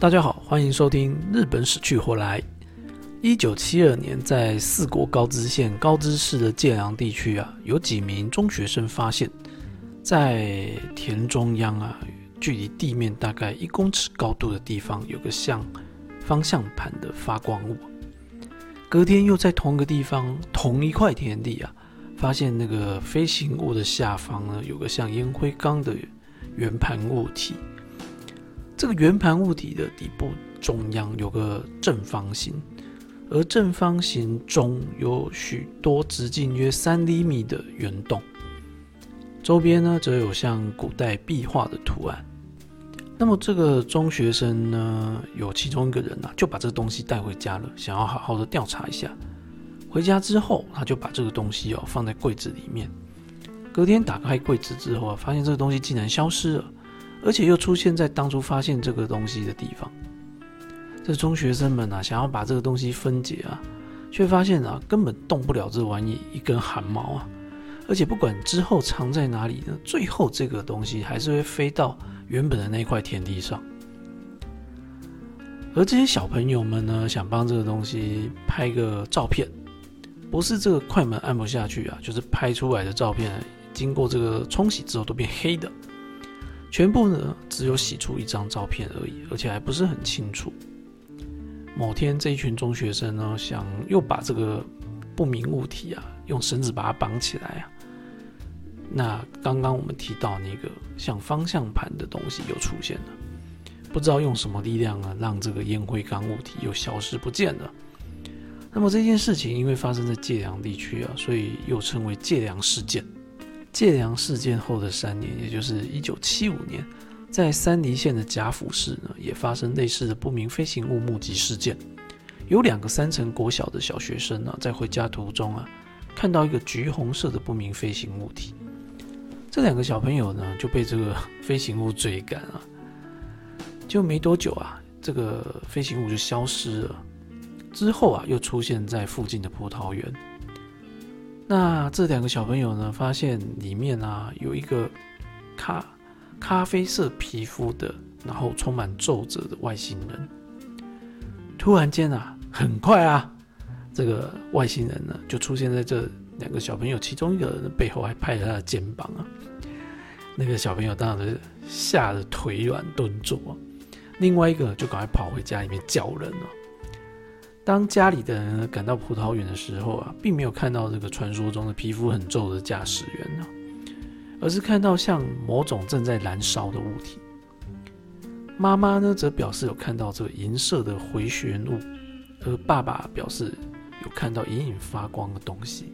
大家好，欢迎收听《日本死去活来》。一九七二年，在四国高知县高知市的界良地区啊，有几名中学生发现，在田中央啊，距离地面大概一公尺高度的地方，有个像方向盘的发光物。隔天又在同一个地方、同一块田地啊，发现那个飞行物的下方呢，有个像烟灰缸的圆盘物体。这个圆盘物体的底部中央有个正方形，而正方形中有许多直径约三厘米的圆洞，周边呢则有像古代壁画的图案。那么这个中学生呢，有其中一个人啊，就把这个东西带回家了，想要好好的调查一下。回家之后，他就把这个东西哦放在柜子里面。隔天打开柜子之后啊，发现这个东西竟然消失了。而且又出现在当初发现这个东西的地方，这中学生们啊，想要把这个东西分解啊，却发现啊，根本动不了这玩意一根汗毛啊！而且不管之后藏在哪里呢，最后这个东西还是会飞到原本的那块田地上。而这些小朋友们呢，想帮这个东西拍个照片，不是这个快门按不下去啊，就是拍出来的照片经过这个冲洗之后都变黑的。全部呢，只有洗出一张照片而已，而且还不是很清楚。某天，这一群中学生呢，想又把这个不明物体啊，用绳子把它绑起来啊。那刚刚我们提到那个像方向盘的东西又出现了，不知道用什么力量啊，让这个烟灰缸物体又消失不见了。那么这件事情因为发生在界梁地区啊，所以又称为界梁事件。界良事件后的三年，也就是一九七五年，在三梨县的甲府市呢，也发生类似的不明飞行物目击事件。有两个三层国小的小学生呢，在回家途中啊，看到一个橘红色的不明飞行物体。这两个小朋友呢，就被这个飞行物追赶啊，就没多久啊，这个飞行物就消失了。之后啊，又出现在附近的葡萄园。那这两个小朋友呢，发现里面啊有一个咖咖啡色皮肤的，然后充满皱褶的外星人。突然间啊，很快啊，这个外星人呢就出现在这两个小朋友其中一个人的背后，还拍着他的肩膀啊。那个小朋友当时吓得腿软蹲坐，另外一个就赶快跑回家里面叫人了。当家里的人赶到葡萄园的时候啊，并没有看到这个传说中的皮肤很皱的驾驶员呢，而是看到像某种正在燃烧的物体。妈妈呢，则表示有看到这个银色的回旋物，而爸爸表示有看到隐隐发光的东西。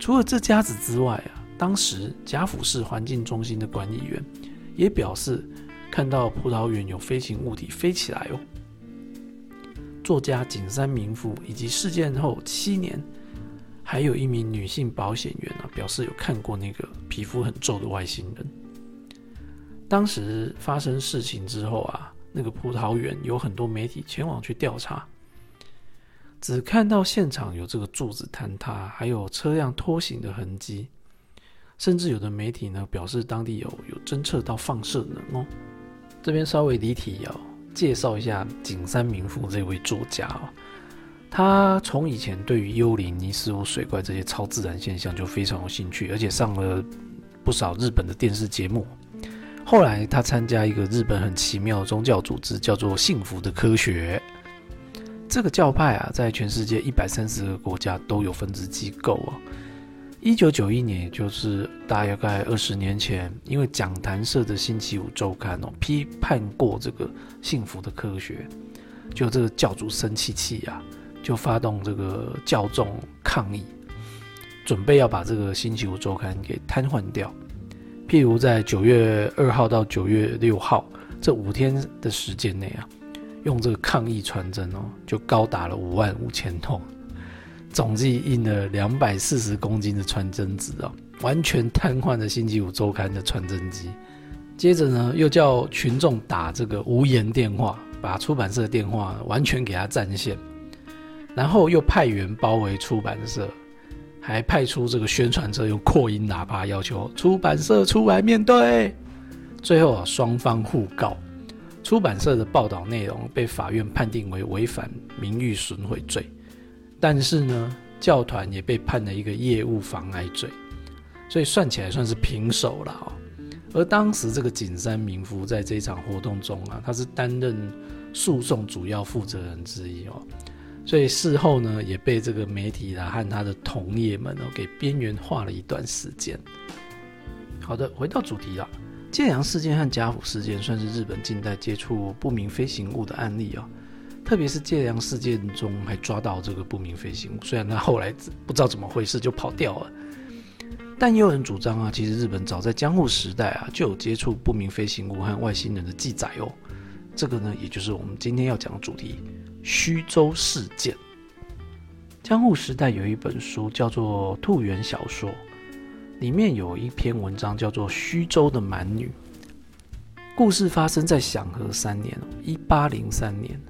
除了这家子之外啊，当时贾府市环境中心的管理员也表示看到葡萄园有飞行物体飞起来哦。作家景山明夫以及事件后七年，还有一名女性保险员啊，表示有看过那个皮肤很皱的外星人。当时发生事情之后啊，那个葡萄园有很多媒体前往去调查，只看到现场有这个柱子坍塌，还有车辆拖行的痕迹，甚至有的媒体呢表示当地有有侦测到放射能哦。这边稍微离题哦。介绍一下景山明夫这位作家哦，他从以前对于幽灵、尼斯湖水怪这些超自然现象就非常有兴趣，而且上了不少日本的电视节目。后来他参加一个日本很奇妙的宗教组织，叫做“幸福的科学”。这个教派啊，在全世界一百三十个国家都有分支机构啊。一九九一年，也就是大概二十年前，因为讲坛社的星期五周刊哦批判过这个幸福的科学，就这个教主生气气呀，就发动这个教众抗议，准备要把这个星期五周刊给瘫痪掉。譬如在九月二号到九月六号这五天的时间内啊，用这个抗议传真哦，就高达了五万五千通。总计印了两百四十公斤的传真纸啊，完全瘫痪了《星期五周刊》的传真机。接着呢，又叫群众打这个无言电话，把出版社电话完全给他占线。然后又派员包围出版社，还派出这个宣传车用扩音喇叭要求出版社出来面对。最后啊，双方互告，出版社的报道内容被法院判定为违反名誉损毁罪，但是呢，教团也被判了一个业务妨碍罪，所以算起来算是平手了哦。而当时这个景山民夫在这场活动中啊，他是担任诉讼主要负责人之一哦，所以事后呢也被这个媒体啦和他的同业们哦给边缘化了一段时间。好的，回到主题了。建阳事件和家父事件算是日本近代接触不明飞行物的案例哦，特别是借粮事件中还抓到这个不明飞行物，虽然他后来不知道怎么回事就跑掉了，但也有人主张啊，其实日本早在江户时代啊就有接触不明飞行物和外星人的记载哦。这个呢，也就是我们今天要讲的主题——虚州事件。江户时代有一本书叫做《兔园小说》。里面有一篇文章叫做《虚州的蛮女》，故事发生在享和三年（一八零三年），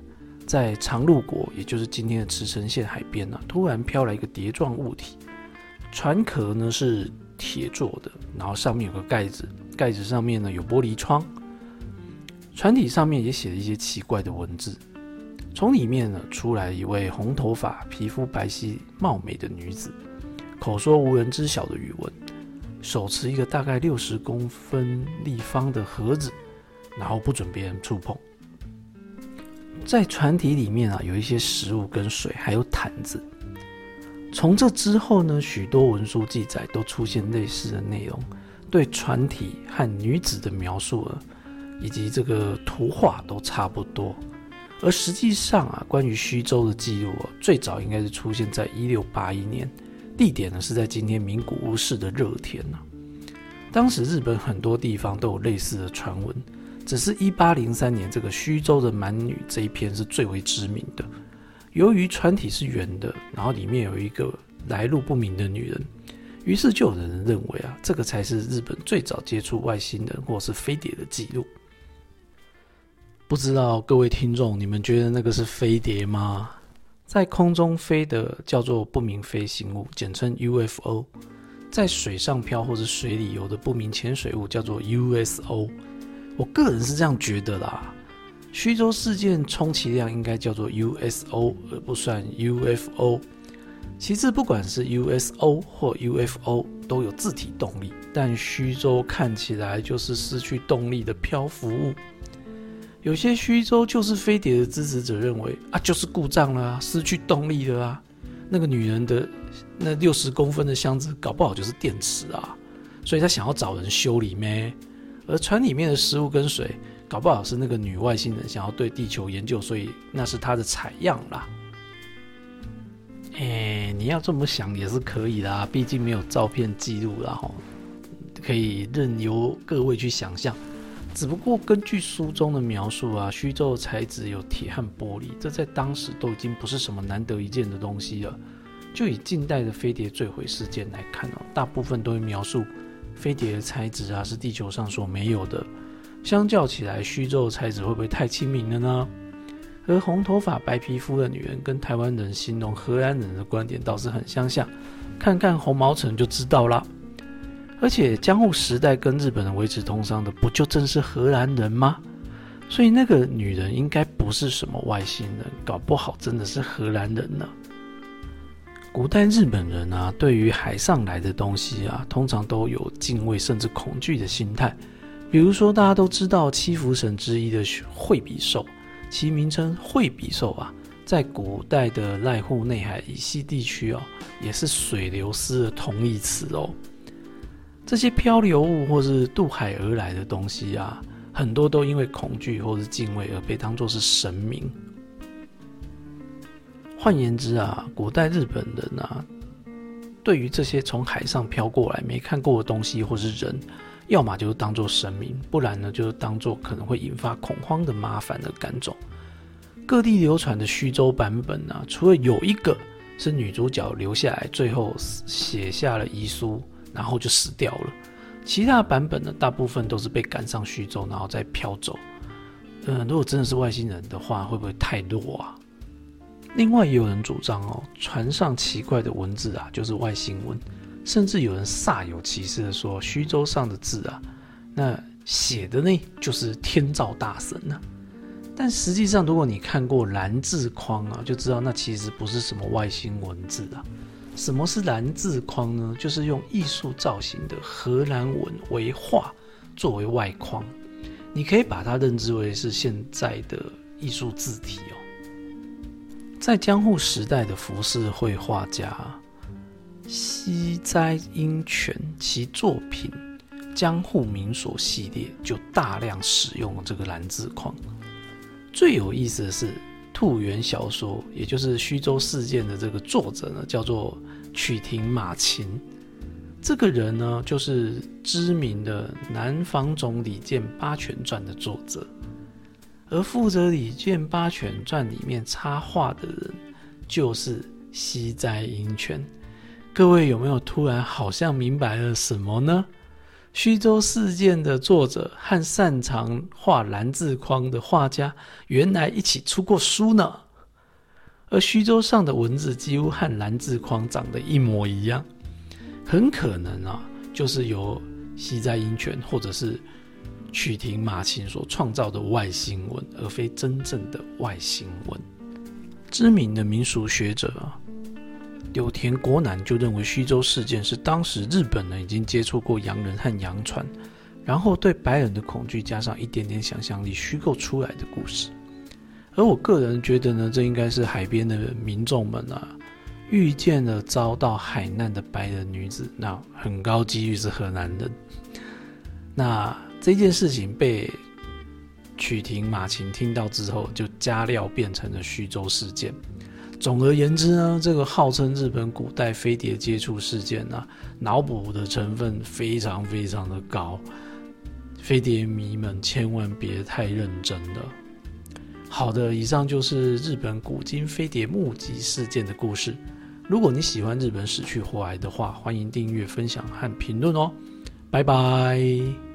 在长鹿国，也就是今天的茨城县海边呢，突然飘来一个碟状物体，船壳呢是铁做的，然后上面有个盖子，盖子上面呢有玻璃窗，船体上面也写了一些奇怪的文字，从里面呢出来一位红头发、皮肤白皙、貌美的女子，口说无人知晓的语文。手持一个大概六十公分立方的盒子，然后不准别人触碰。在船体里面啊，有一些食物跟水，还有毯子。从这之后呢，许多文书记载都出现类似的内容，对船体和女子的描述啊，以及这个图画都差不多。而实际上啊，关于虚州的记录啊，最早应该是出现在一六八一年。地点呢是在今天名古屋市的热田啊。当时日本很多地方都有类似的传闻，只是一八零三年这个虚州的蛮女这一篇是最为知名的。由于船体是圆的，然后里面有一个来路不明的女人，于是就有人认为啊，这个才是日本最早接触外星人或是飞碟的记录。不知道各位听众，你们觉得那个是飞碟吗？在空中飞的叫做不明飞行物，简称 UFO；在水上漂或者水里游的不明潜水物叫做 USO。我个人是这样觉得啦。虚州事件充其量应该叫做 USO，而不算 UFO。其次，不管是 USO 或 UFO，都有自体动力，但虚州看起来就是失去动力的漂浮物。有些虚州就是飞碟的支持者认为啊，就是故障了啊，失去动力了啊。那个女人的那六十公分的箱子，搞不好就是电池啊，所以他想要找人修理咩？而船里面的食物跟水，搞不好是那个女外星人想要对地球研究，所以那是她的采样啦。哎，你要这么想也是可以的，毕竟没有照片记录了哈，可以任由各位去想象。只不过根据书中的描述啊，虚州材质有铁和玻璃，这在当时都已经不是什么难得一见的东西了。就以近代的飞碟坠毁事件来看哦，大部分都会描述飞碟的材质啊是地球上所没有的。相较起来，虚州材质会不会太亲民了呢？而红头发白皮肤的女人跟台湾人形容荷兰人的观点倒是很相像，看看红毛城就知道了。而且江户时代跟日本人维持通商的，不就正是荷兰人吗？所以那个女人应该不是什么外星人，搞不好真的是荷兰人呢。古代日本人啊，对于海上来的东西啊，通常都有敬畏甚至恐惧的心态。比如说，大家都知道七福神之一的惠比寿，其名称惠比寿啊，在古代的濑户内海以西地区哦，也是水流司的同义词哦。这些漂流物或是渡海而来的东西啊，很多都因为恐惧或是敬畏而被当作是神明。换言之啊，古代日本人啊，对于这些从海上飘过来没看过的东西或是人，要么就是当做神明，不然呢就是当做可能会引发恐慌的麻烦的赶走。各地流传的虚州版本啊，除了有一个是女主角留下来，最后写下了遗书。然后就死掉了。其他版本呢，大部分都是被赶上虚州，然后再飘走。嗯，如果真的是外星人的话，会不会太弱啊？另外也有人主张哦，船上奇怪的文字啊，就是外星文。甚至有人煞有其事的说，虚州上的字啊，那写的呢就是天照大神呢。但实际上，如果你看过蓝字框啊，就知道那其实不是什么外星文字啊。什么是蓝字框呢？就是用艺术造型的荷兰文为画作为外框，你可以把它认知为是现在的艺术字体哦。在江户时代的浮世绘画家西斋英泉，其作品《江户民所》系列就大量使用了这个蓝字框。最有意思的是，兔园小说，也就是虚州事件的这个作者呢，叫做曲亭马琴。这个人呢，就是知名的南方总李健八拳传的作者。而负责李健八拳传里面插画的人，就是西斋英权。各位有没有突然好像明白了什么呢？虚州事件的作者和擅长画蓝字框的画家，原来一起出过书呢。而虚州上的文字几乎和蓝字框长得一模一样，很可能啊，就是由西在英权或者是曲亭马琴所创造的外星文，而非真正的外星文。知名的民俗学者。柳田国男就认为虚州事件是当时日本人已经接触过洋人和洋船，然后对白人的恐惧加上一点点想象力虚构出来的故事。而我个人觉得呢，这应该是海边的民众们啊遇见了遭到海难的白人女子，那很高几率是河南人。那这件事情被曲亭马琴听到之后，就加料变成了徐州事件。总而言之呢，这个号称日本古代飞碟接触事件呢，脑补的成分非常非常的高，飞碟迷们千万别太认真了。好的，以上就是日本古今飞碟目击事件的故事。如果你喜欢日本死去活来的话，欢迎订阅、分享和评论哦。拜拜。